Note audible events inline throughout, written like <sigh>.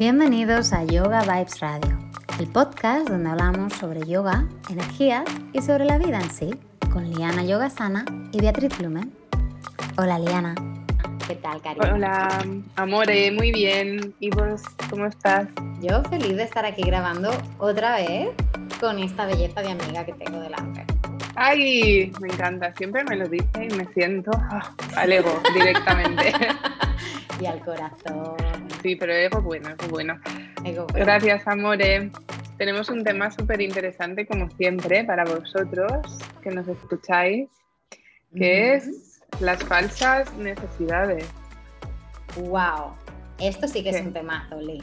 Bienvenidos a Yoga Vibes Radio, el podcast donde hablamos sobre yoga, energía y sobre la vida en sí, con Liana Yogasana y Beatriz Blumen. Hola Liana. ¿Qué tal, cariño? Hola, amore, muy bien. ¿Y vos cómo estás? Yo feliz de estar aquí grabando otra vez con esta belleza de amiga que tengo delante. ¡Ay! Me encanta, siempre me lo dice y me siento ah, al ego directamente. <laughs> y al corazón. Sí, pero ego bueno, ego bueno. Gracias, amore. Tenemos un tema súper interesante, como siempre, para vosotros que nos escucháis, que es las falsas necesidades. ¡Wow! Esto sí que es un temazo, Lee.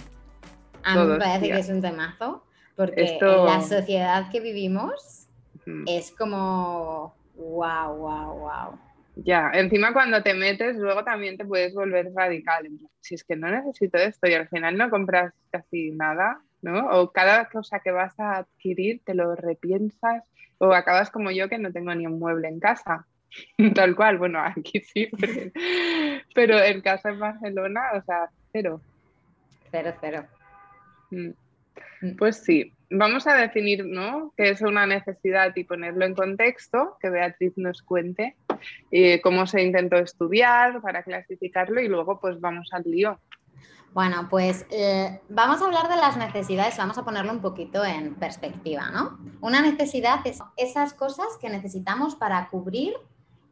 A mí me parece que es un temazo, porque en la sociedad que vivimos es como, wow, wow, wow. Ya, encima cuando te metes, luego también te puedes volver radical. Si es que no necesito esto y al final no compras casi nada, ¿no? O cada cosa que vas a adquirir te lo repiensas o acabas como yo que no tengo ni un mueble en casa. <laughs> Tal cual, bueno, aquí sí, <laughs> pero, en casa en Barcelona, o sea, cero. Cero, cero. Mm. Mm. Pues sí, vamos a definir ¿no? qué es una necesidad y ponerlo en contexto, que Beatriz nos cuente eh, cómo se intentó estudiar para clasificarlo y luego pues vamos al lío. Bueno, pues eh, vamos a hablar de las necesidades, vamos a ponerlo un poquito en perspectiva, ¿no? Una necesidad es esas cosas que necesitamos para cubrir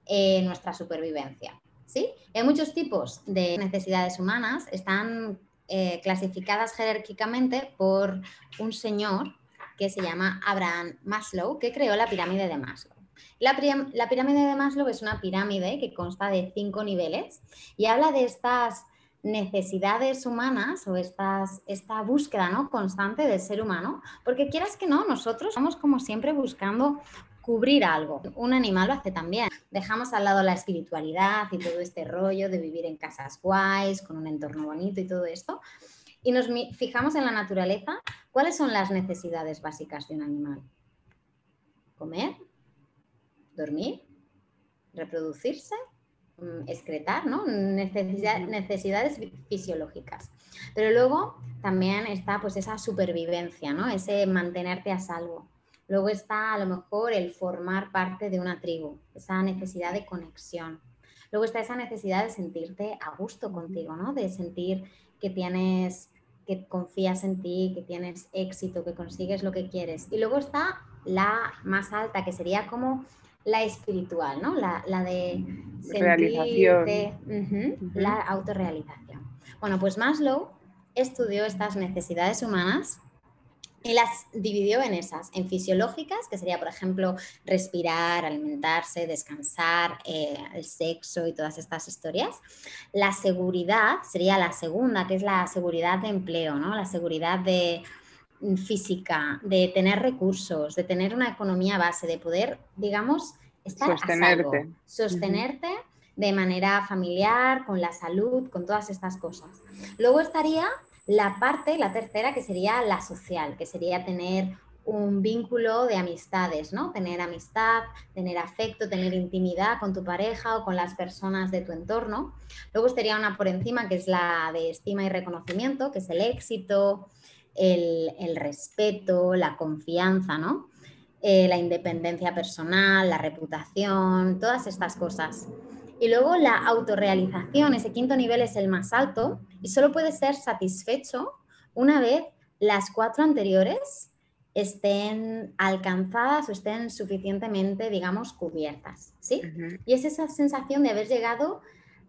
eh, nuestra supervivencia, ¿sí? Hay muchos tipos de necesidades humanas, están clasificadas jerárquicamente por un señor que se llama Abraham Maslow, que creó la pirámide de Maslow. La, pirámide de Maslow es una pirámide que consta de cinco niveles y habla de estas necesidades humanas o estas, esta búsqueda ¿no? constante del ser humano, porque quieras que no, nosotros estamos como siempre buscando cubrir algo. Un animal lo hace también. Dejamos al lado la espiritualidad y todo este rollo de vivir en casas guays, con un entorno bonito y todo esto, y nos fijamos en la naturaleza, ¿cuáles son las necesidades básicas de un animal? Comer, dormir, reproducirse, mm, excretar, ¿no? necesidades fisiológicas. Pero luego también está pues esa supervivencia, ¿no? Ese mantenerte a salvo. Luego está a lo mejor el formar parte de una tribu, esa necesidad de conexión. Luego está esa necesidad de sentirte a gusto contigo, ¿no? De sentir que tienes que confías en ti, que tienes éxito, que consigues lo que quieres. Y luego está la más alta, que sería como la espiritual, ¿no? La, de sentirte, la autorrealización. Bueno, pues Maslow estudió estas necesidades humanas y las dividió en esas, en fisiológicas, que sería, por ejemplo, respirar, alimentarse, descansar, eh, el sexo y todas estas historias. La seguridad sería la segunda, que es la seguridad de empleo, ¿no? La seguridad de, física, de tener recursos, de tener una economía base, de poder, digamos, estar sostenerte, sostenerte de manera familiar, con la salud, con todas estas cosas. Luego estaría la parte, la tercera, que sería la social, que sería tener un vínculo de amistades, ¿no? Tener amistad, tener afecto, tener intimidad con tu pareja o con las personas de tu entorno. Luego estaría una por encima, que es la de estima y reconocimiento, que es el éxito, el, respeto, la confianza, ¿no? Eh, la independencia personal, la reputación, todas estas cosas. Y luego la autorrealización, ese quinto nivel es el más alto y solo puede ser satisfecho una vez las cuatro anteriores estén alcanzadas o estén suficientemente, digamos, cubiertas, ¿sí? Y es esa sensación de haber llegado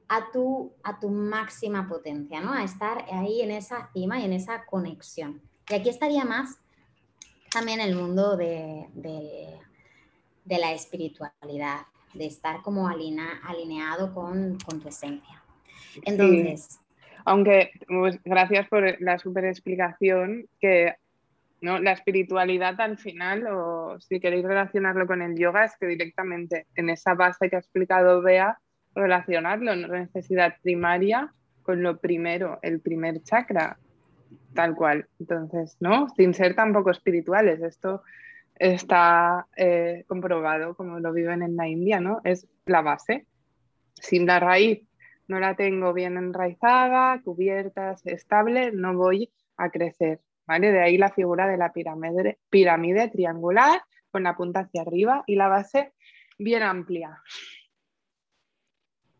a tu, a tu máxima potencia, ¿no? A estar ahí en esa cima y en esa conexión. Y aquí estaría más también el mundo de, de, la espiritualidad, de estar como alineado con, tu esencia. Entonces... Aunque, pues, gracias por la super explicación, que ¿no? la espiritualidad al final, o si queréis relacionarlo con el yoga, es que directamente en esa base que ha explicado Bea, relacionarlo, la necesidad primaria con lo primero, el primer chakra, tal cual. Entonces, ¿no? Sin ser tampoco espirituales, esto está eh, comprobado como lo viven en la India, ¿no? Es la base. Sin la raíz no la tengo bien enraizada, cubierta, estable, no voy a crecer, ¿vale? De ahí la figura de la pirámide, pirámide triangular con la punta hacia arriba y la base bien amplia.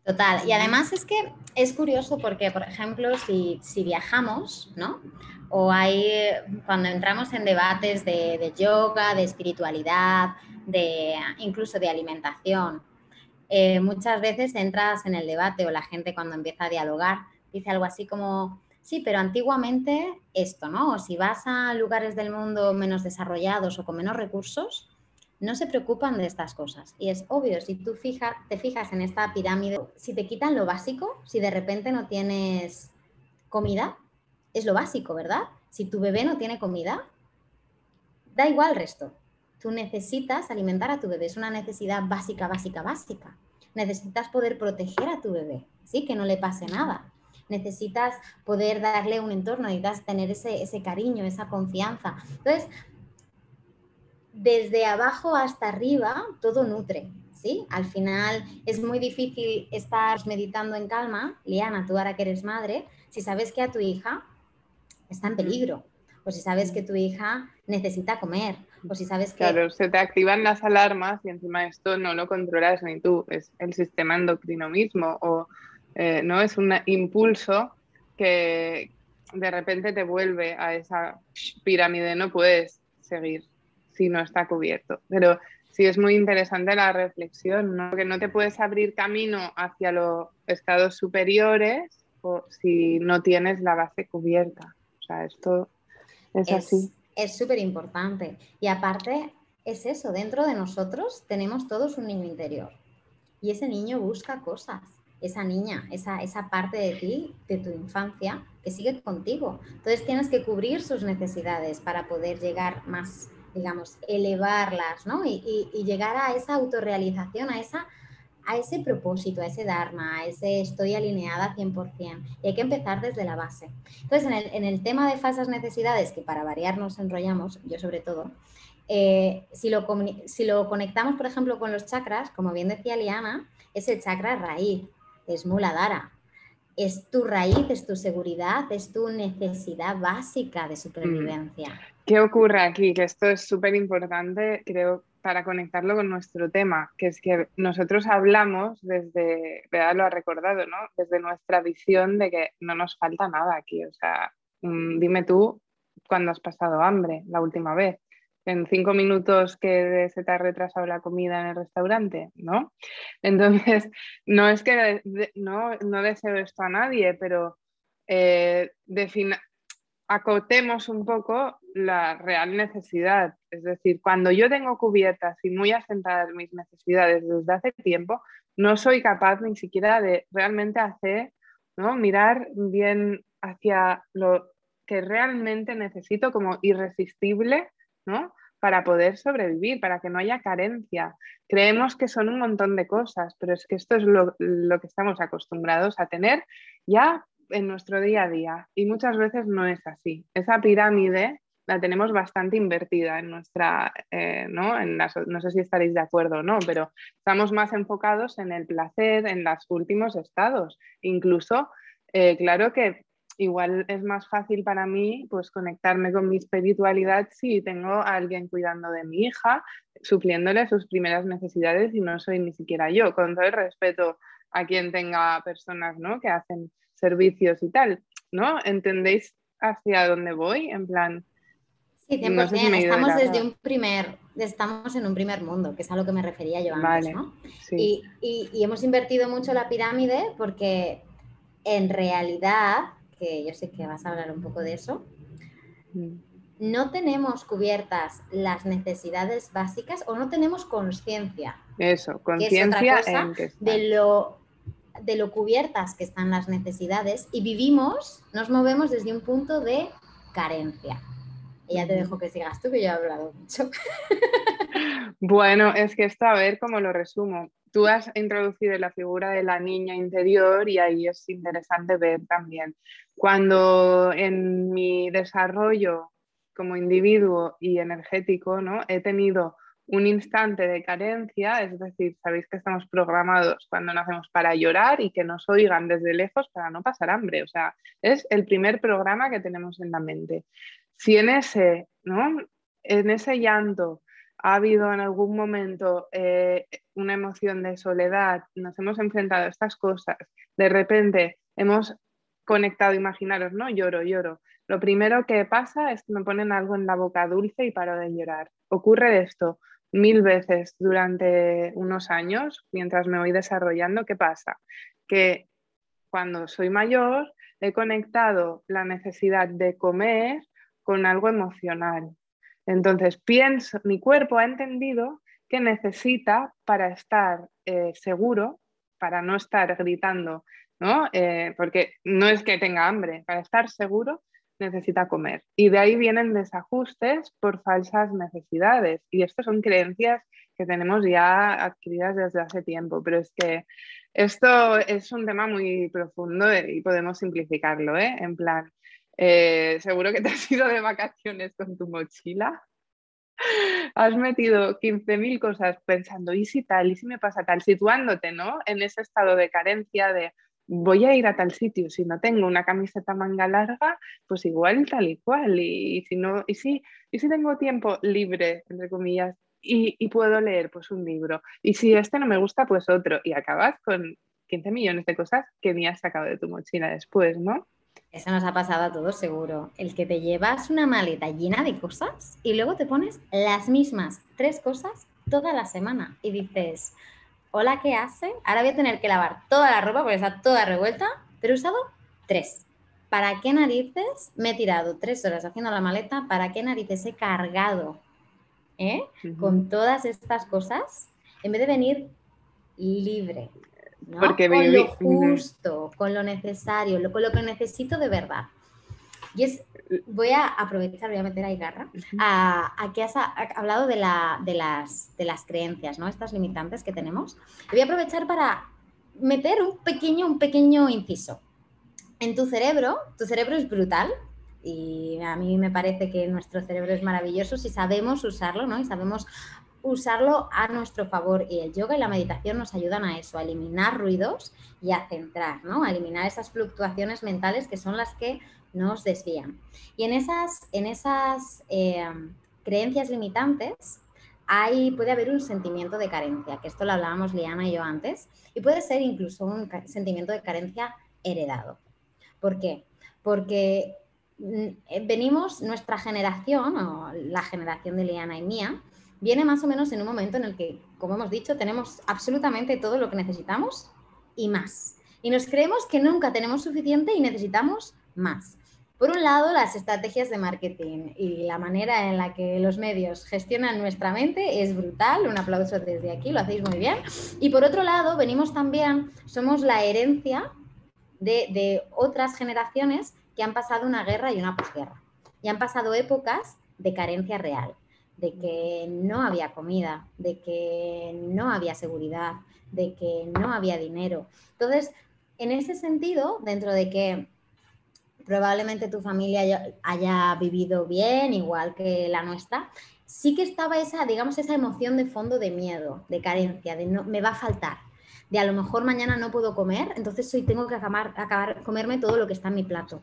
Total, y además es que es curioso porque, por ejemplo, si, viajamos, ¿no? O hay, cuando entramos en debates de, de yoga, de espiritualidad, de incluso de alimentación, eh, muchas veces entras en el debate o la gente cuando empieza a dialogar dice algo así como, sí, pero antiguamente esto, ¿no? O si vas a lugares del mundo menos desarrollados o con menos recursos, no se preocupan de estas cosas. Y es obvio, si tú fija, te fijas en esta pirámide, si te quitan lo básico, si de repente no tienes comida, es lo básico, ¿verdad? Si tu bebé no tiene comida, da igual el resto. Tú necesitas alimentar a tu bebé, es una necesidad básica, básica, básica. Necesitas poder proteger a tu bebé, ¿sí? Que no le pase nada. Necesitas poder darle un entorno, necesitas tener ese, ese cariño, esa confianza. Entonces, desde abajo hasta arriba, todo nutre, ¿sí? Al final es muy difícil estar meditando en calma, Liana, tú ahora que eres madre, si sabes que a tu hija está en peligro, o si sabes que tu hija necesita comer, o si sabes que... Claro, se te activan las alarmas y encima esto no lo controlas ni tú, es el sistema endocrino mismo o eh, no es un impulso que de repente te vuelve a esa pirámide, no puedes seguir si no está cubierto. Pero sí es muy interesante la reflexión, ¿no? que no te puedes abrir camino hacia los estados superiores o si no tienes la base cubierta. O sea, esto es así es súper importante. Y aparte, es eso, dentro de nosotros tenemos todos un niño interior. Y ese niño busca cosas, esa niña, esa, esa parte de ti, de tu infancia, que sigue contigo. Entonces tienes que cubrir sus necesidades para poder llegar más, digamos, elevarlas, ¿no? Y, llegar a esa autorrealización, a esa a ese propósito, a ese dharma, a ese estoy alineada 100%. Y hay que empezar desde la base. Entonces, en el, tema de falsas necesidades, que para variar nos enrollamos, yo sobre todo, eh, si, lo, si lo conectamos, por ejemplo, con los chakras, como bien decía Liana, es el chakra raíz, es Muladhara. Es tu raíz, es tu seguridad, es tu necesidad básica de supervivencia. ¿Qué ocurre aquí? Que esto es súper importante, creo, para conectarlo con nuestro tema, que es que nosotros hablamos desde, ¿verdad? Lo ha recordado, ¿no? Desde nuestra visión de que no nos falta nada aquí. O sea, mm, dime tú cuándo has pasado hambre la última vez. En cinco minutos que se te ha retrasado la comida en el restaurante, ¿no? Entonces, <laughs> no es que no, no deseo esto a nadie, pero eh, acotemos un poco la real necesidad. Es decir, cuando yo tengo cubiertas y muy asentadas mis necesidades desde hace tiempo, no soy capaz ni siquiera de realmente hacer, ¿no? mirar bien hacia lo que realmente necesito como irresistible, ¿no? Para poder sobrevivir, para que no haya carencia. Creemos que son un montón de cosas, pero es que esto es lo, lo que estamos acostumbrados a tener ya en nuestro día a día y muchas veces no es así. Esa pirámide la tenemos bastante invertida en nuestra, eh, ¿no? En no sé si estaréis de acuerdo o no, pero estamos más enfocados en el placer, en los últimos estados. Incluso, eh, claro que igual es más fácil para mí pues conectarme con mi espiritualidad si tengo a alguien cuidando de mi hija, supliéndole sus primeras necesidades y no soy ni siquiera yo, con todo el respeto a quien tenga personas ¿no? que hacen servicios y tal, ¿no? ¿Entendéis hacia dónde voy? En plan... Sí, 100%. estamos desde un primer, estamos en un primer mundo, que es a lo que me refería yo antes, ¿no? Y, hemos invertido mucho la pirámide porque en realidad, que yo sé que vas a hablar un poco de eso, mm. no tenemos cubiertas las necesidades básicas o no tenemos conciencia. Eso, conciencia de lo de lo cubiertas que están las necesidades y vivimos, nos movemos desde un punto de carencia. Y ya te dejo que sigas tú, que yo he hablado mucho. Bueno, es que esto, a ver cómo lo resumo. Tú has introducido la figura de la niña interior y ahí es interesante ver también. Cuando en mi desarrollo como individuo y energético, ¿no? He tenido un instante de carencia, es decir, sabéis que estamos programados cuando nacemos para llorar y que nos oigan desde lejos para no pasar hambre. O sea, es el primer programa que tenemos en la mente. Si en ese, ¿no? En ese llanto ha habido en algún momento eh, una emoción de soledad, nos hemos enfrentado a estas cosas, de repente hemos conectado, imaginaros, ¿no? Lloro, lloro. Lo primero que pasa es que me ponen algo en la boca dulce y paro de llorar. Ocurre esto mil veces durante unos años, mientras me voy desarrollando, ¿qué pasa? Que cuando soy mayor he conectado la necesidad de comer con algo emocional. Entonces, pienso, mi cuerpo ha entendido que necesita para estar eh, seguro, para no estar gritando, ¿no? Eh, porque no es que tenga hambre, para estar seguro necesita comer. Y de ahí vienen desajustes por falsas necesidades. Y estas son creencias que tenemos ya adquiridas desde hace tiempo, pero es que esto es un tema muy profundo y podemos simplificarlo, ¿eh? En plan, eh, seguro que te has ido de vacaciones con tu mochila. Has metido 15.000 cosas pensando, ¿y si tal? ¿Y si me pasa tal? Situándote, ¿no? En ese estado de carencia de, voy a ir a tal sitio, si no tengo una camiseta manga larga, pues igual tal y cual, y, si no, y si, y si tengo tiempo libre, entre comillas, y, y, puedo leer pues un libro, y si este no me gusta, pues otro, y acabas con 15 millones de cosas que ni has sacado de tu mochila después, ¿no? Eso nos ha pasado a todos seguro. El que te llevas una maleta llena de cosas y luego te pones las mismas tres cosas toda la semana y dices, hola, ¿qué hace? Ahora voy a tener que lavar toda la ropa porque está toda revuelta, pero he usado tres. ¿Para qué narices me he tirado tres horas haciendo la maleta? ¿Para qué narices he cargado eh? con todas estas cosas en vez de venir libre? Porque con lo justo, con lo necesario, con lo que necesito de verdad. Y es, voy a aprovechar, voy a meter ahí garra, a, que has hablado de, la, de, las, de las creencias, ¿no? Estas limitantes que tenemos. voy a aprovechar para meter un pequeño, un pequeño inciso. En tu cerebro, tu cerebro es brutal, y a mí me parece que nuestro cerebro es maravilloso si sabemos usarlo, ¿no? Y sabemos usarlo a nuestro favor y el yoga y la meditación nos ayudan a eso, a eliminar ruidos y a centrar, ¿no? A eliminar esas fluctuaciones mentales que son las que nos desvían. Y en esas, en esas eh, creencias limitantes hay, puede haber un sentimiento de carencia, que esto lo hablábamos Liana y yo antes, y puede ser incluso un sentimiento de carencia heredado. ¿Por qué? Porque mm, eh, venimos, nuestra generación, o la generación de Liana y mía, viene más o menos en un momento en el que, como hemos dicho, tenemos absolutamente todo lo que necesitamos y más. Y nos creemos que nunca tenemos suficiente y necesitamos más. Por un lado, las estrategias de marketing y la manera en la que los medios gestionan nuestra mente es brutal. Un aplauso desde aquí, lo hacéis muy bien. Y por otro lado, venimos también, somos la herencia de, de otras generaciones que han pasado una guerra y una posguerra. Y han pasado épocas de carencia real, de que no había comida, de que no había seguridad, de que no había dinero. Entonces, en ese sentido, dentro de que probablemente tu familia haya, vivido bien, igual que la nuestra, sí que estaba esa, digamos, esa emoción de fondo de miedo, de carencia, de no, me va a faltar, de a lo mejor mañana no puedo comer, entonces hoy tengo que acabar, acabar comerme todo lo que está en mi plato.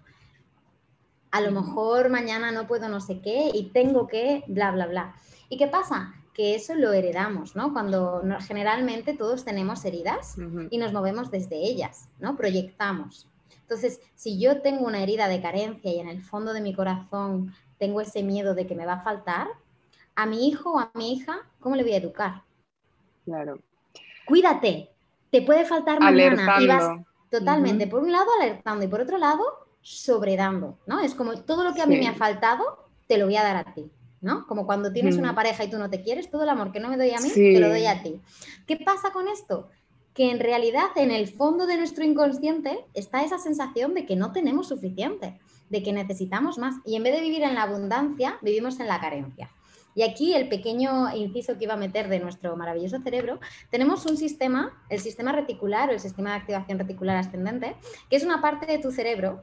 A lo mejor mañana no puedo no sé qué y tengo que bla, bla, bla. ¿Y qué pasa? Que eso lo heredamos, ¿no? Cuando generalmente todos tenemos heridas y nos movemos desde ellas, ¿no? Proyectamos. Entonces, si yo tengo una herida de carencia y en el fondo de mi corazón tengo ese miedo de que me va a faltar, a mi hijo o a mi hija, ¿cómo le voy a educar? Claro. Cuídate, te puede faltar mañana. Y vas totalmente, por un lado, alertando y por otro lado, sobredando, ¿no? Es como todo lo que a mí me ha faltado, te lo voy a dar a ti. ¿no? Como cuando tienes una pareja y tú no te quieres, todo el amor que no me doy a mí, te lo doy a ti. ¿Qué pasa con esto? que en realidad en el fondo de nuestro inconsciente está esa sensación de que no tenemos suficiente, de que necesitamos más. Y en vez de vivir en la abundancia, vivimos en la carencia. Y aquí el pequeño inciso que iba a meter de nuestro maravilloso cerebro, tenemos un sistema, el sistema reticular o el sistema de activación reticular ascendente, que es una parte de tu cerebro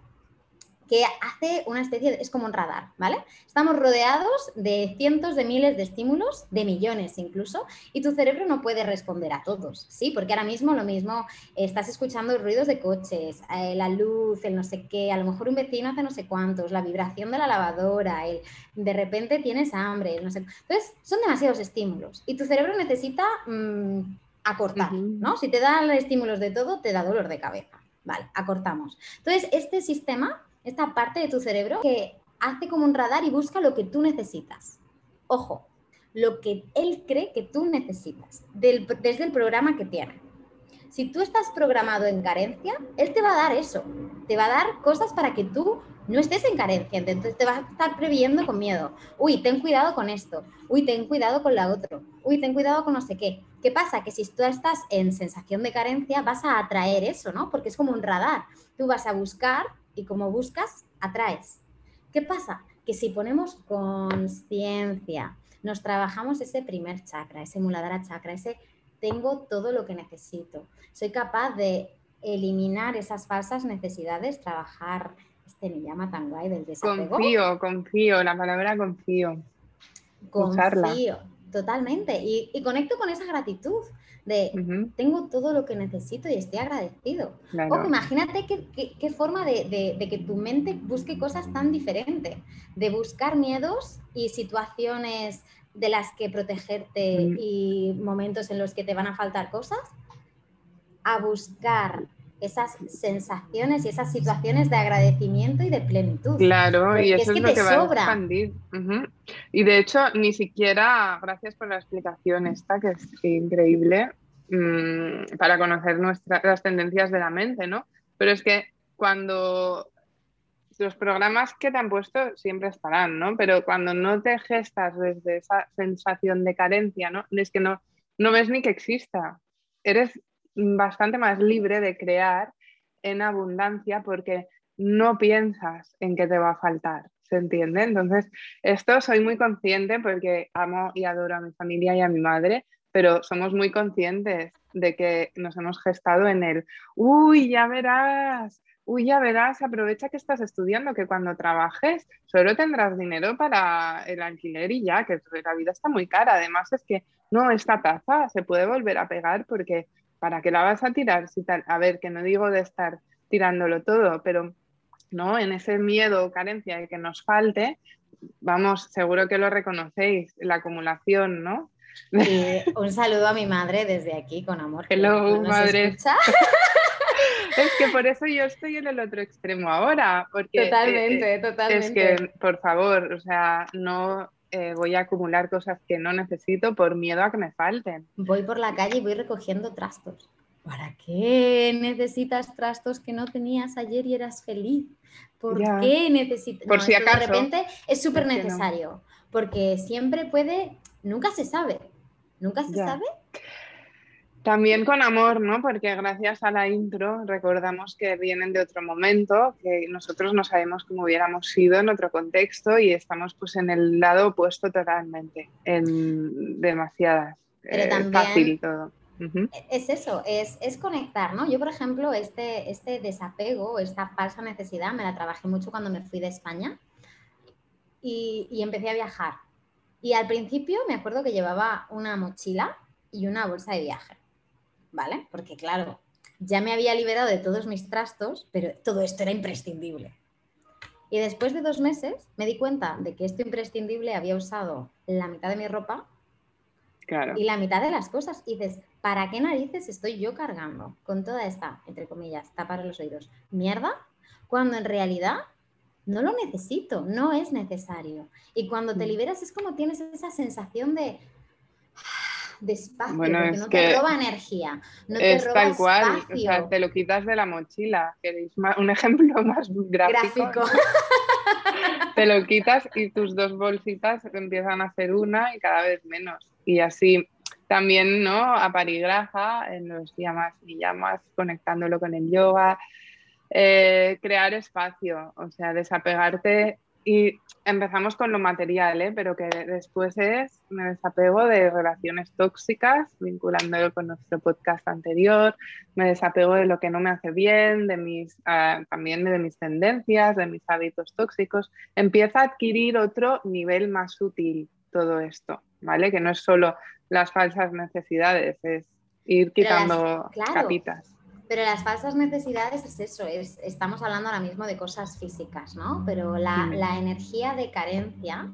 que hace una especie, de, es como un radar, ¿vale? Estamos rodeados de cientos de miles de estímulos, de millones incluso, y tu cerebro no puede responder a todos, ¿sí? Porque ahora mismo lo mismo, estás escuchando ruidos de coches, eh, la luz, el no sé qué, a lo mejor un vecino hace no sé cuántos, la vibración de la lavadora, el de repente tienes hambre, no sé. Entonces, son demasiados estímulos y tu cerebro necesita mm, acortar, ¿no? Si te dan estímulos de todo, te da dolor de cabeza. Vale, acortamos. Entonces, este sistema esta parte de tu cerebro que hace como un radar y busca lo que tú necesitas. Ojo, lo que él cree que tú necesitas desde el programa que tiene. Si tú estás programado en carencia, él te va a dar eso, te va a dar cosas para que tú no estés en carencia, entonces te vas a estar previendo con miedo. Uy, ten cuidado con esto, uy, ten cuidado con la otra, uy, ten cuidado con no sé qué. ¿Qué pasa? Que si tú estás en sensación de carencia, vas a atraer eso, ¿no? Porque es como un radar. Tú vas a buscar y como buscas, atraes. ¿Qué pasa? Que si ponemos conciencia, nos trabajamos ese primer chakra, ese muladhara chakra, ese tengo todo lo que necesito, soy capaz de eliminar esas falsas necesidades, trabajar este llama tan guay del desapego. Confío, confío, la palabra confío. Confío, totalmente. y, conecto con esa gratitud de tengo todo lo que necesito y estoy agradecido. O imagínate qué, forma de, que tu mente busque cosas tan diferentes, de buscar miedos y situaciones de las que protegerte y momentos en los que te van a faltar cosas, a buscar esas sensaciones y esas situaciones de agradecimiento y de plenitud. Claro, y eso es, lo que va a expandir. Y de hecho, ni siquiera, gracias por la explicación esta, que es increíble, mm, para conocer nuestras las tendencias de la mente, ¿no? Pero es que cuando los programas que te han puesto siempre estarán, ¿no? Pero cuando no te gestas desde esa sensación de carencia, ¿no? Es que no, no ves ni que exista. Eres bastante más libre de crear en abundancia porque no piensas en que te va a faltar, ¿se entiende? Entonces, esto soy muy consciente porque amo y adoro a mi familia y a mi madre, pero somos muy conscientes de que nos hemos gestado en el, uy, ya verás, uy, ya verás, aprovecha que estás estudiando, que cuando trabajes solo tendrás dinero para el alquiler y ya, que la vida está muy cara. Además es que, no, esta taza se puede volver a pegar porque ¿para qué la vas a tirar? Si tal, a ver, que no digo de estar tirándolo todo, pero no, en ese miedo o carencia de que nos falte, vamos, seguro que lo reconocéis, la acumulación, ¿no? un saludo a mi madre desde aquí, con amor. Hello, madre. <laughs> es que por eso yo estoy en el otro extremo ahora. Porque, totalmente, totalmente. Es que, por favor, o sea, no eh, voy a acumular cosas que no necesito por miedo a que me falten. Voy por la calle y voy recogiendo trastos. ¿Para qué necesitas trastos que no tenías ayer y eras feliz? ¿Por qué necesitas? Por si acaso. De repente es súper necesario, porque siempre puede, nunca se sabe, nunca se sabe también con amor, ¿no? Porque gracias a la intro recordamos que vienen de otro momento, que nosotros no sabemos cómo hubiéramos sido en otro contexto y estamos pues en el lado opuesto totalmente, en demasiadas. Pero eh, también fácil todo. Es eso, es, conectar, ¿no? Yo, por ejemplo, este, este desapego, esta falsa necesidad, me la trabajé mucho cuando me fui de España y, y empecé a viajar. Y al principio me acuerdo que llevaba una mochila y una bolsa de viaje ¿vale? Porque claro, ya me había liberado de todos mis trastos, pero todo esto era imprescindible. Y después de dos meses me di cuenta de que esto imprescindible había usado la mitad de mi ropa y la mitad de las cosas. Y dices, ¿para qué narices estoy yo cargando con toda esta, entre comillas, tapar los oídos, mierda? Cuando en realidad no lo necesito, no es necesario. Y cuando te mm. liberas es como tienes esa sensación de, despacio, bueno, porque no te roba energía, no es te roba tal cual, o sea, te lo quitas de la mochila, queréis un <laughs> ejemplo más gráfico. te lo quitas y tus dos bolsitas empiezan a ser una y cada vez menos. Y así también, ¿no? Aparigraja en los llamas y llamas, conectándolo con el yoga, eh, crear espacio, o sea, desapegarte y empezamos con lo material, ¿eh? pero que después es, me desapego de relaciones tóxicas, vinculándolo con nuestro podcast anterior, me desapego de lo que no me hace bien, de mis, ah, también de mis tendencias, de mis hábitos tóxicos, empieza a adquirir otro nivel más sutil todo esto, ¿vale? Que no es solo las falsas necesidades, es ir quitando capitas. Pero las falsas necesidades es eso, es, estamos hablando ahora mismo de cosas físicas, ¿no? Pero la, la energía de carencia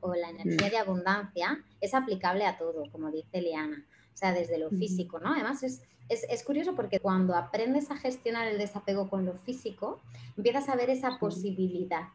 o la energía de abundancia es aplicable a todo, como dice Liana. O sea, desde lo físico, ¿no? Además es, es, es, curioso porque cuando aprendes a gestionar el desapego con lo físico, empiezas a ver esa posibilidad.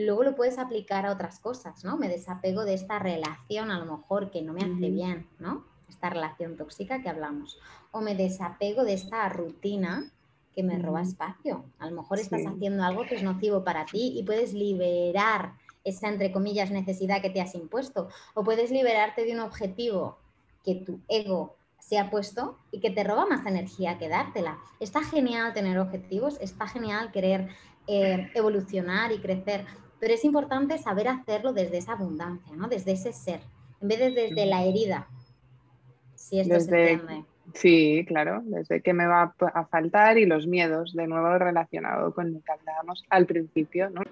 Y luego lo puedes aplicar a otras cosas, ¿no? Me desapego de esta relación a lo mejor que no me hace bien, ¿no? esta relación tóxica que hablamos. O me desapego de esta rutina que me roba espacio. A lo mejor estás haciendo algo que es nocivo para ti y puedes liberar esa, entre comillas, necesidad que te has impuesto. O puedes liberarte de un objetivo que tu ego se ha puesto y que te roba más energía que dártela. Está genial tener objetivos, está genial querer eh, evolucionar y crecer, pero es importante saber hacerlo desde esa abundancia, ¿no? desde ese ser, en vez de desde la herida, Sí, claro, desde qué me va a faltar y los miedos, de nuevo relacionado con lo que hablábamos al principio, ¿no?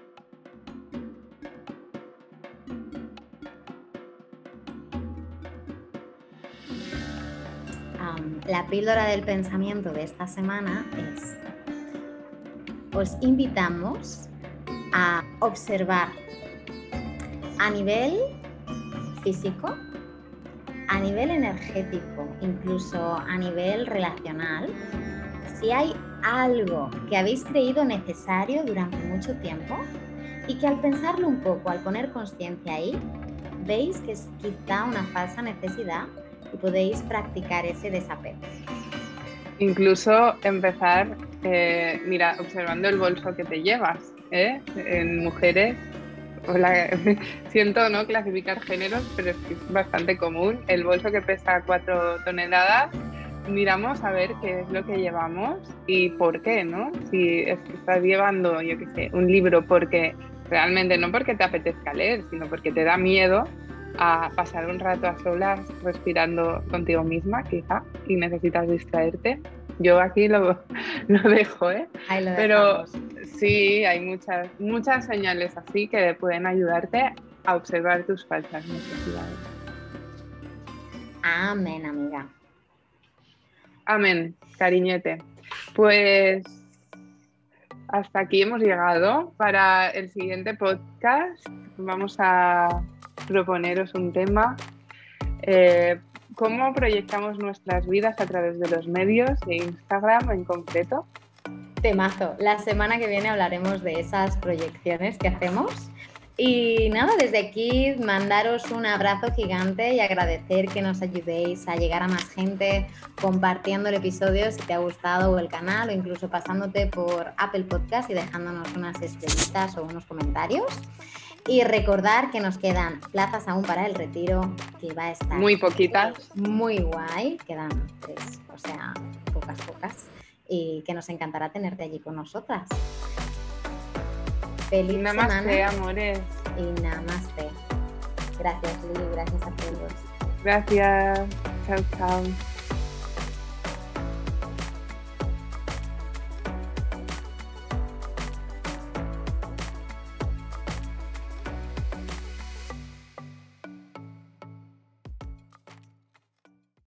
la píldora del pensamiento de esta semana es, os invitamos a observar a nivel físico a nivel energético, incluso a nivel relacional, si hay algo que habéis creído necesario durante mucho tiempo y que al pensarlo un poco, al poner conciencia ahí, veis que es quizá una falsa necesidad y podéis practicar ese desapego. Incluso empezar, eh, mira, observando el bolso que te llevas. ¿Eh? En mujeres Hola, <laughs> siento no clasificar géneros, pero es, es bastante común. El bolso que pesa 4 toneladas, miramos a ver qué es lo que llevamos y por qué, ¿no? Si estás llevando, yo qué sé, un libro porque realmente no porque te apetezca leer, sino porque te da miedo a pasar un rato a solas respirando contigo misma, quizá, y necesitas distraerte. Yo aquí lo, <laughs> lo dejo, ¿eh? Pero sí, hay muchas, muchas señales así que pueden ayudarte a observar tus falsas necesidades. Amén, amiga. Amén, cariñete. Pues hasta aquí hemos llegado. Para el siguiente podcast vamos a proponeros un tema. Eh, ¿Cómo proyectamos nuestras vidas a través de los medios de Instagram en concreto? Temazo. La semana que viene hablaremos de esas proyecciones que hacemos. Y nada, desde aquí mandaros un abrazo gigante y agradecer que nos ayudéis a llegar a más gente compartiendo el episodio si te ha gustado o el canal o incluso pasándote por Apple Podcast y dejándonos unas estrellitas o unos comentarios. Y recordar que nos quedan plazas aún para el retiro, que va a estar muy poquitas. Muy guay, quedan tres, o sea, pocas, pocas. Y que nos encantará tenerte allí con nosotras. Feliz namaste, amores. Y namaste. Gracias, Lili, gracias a todos. Gracias. Chao, chao.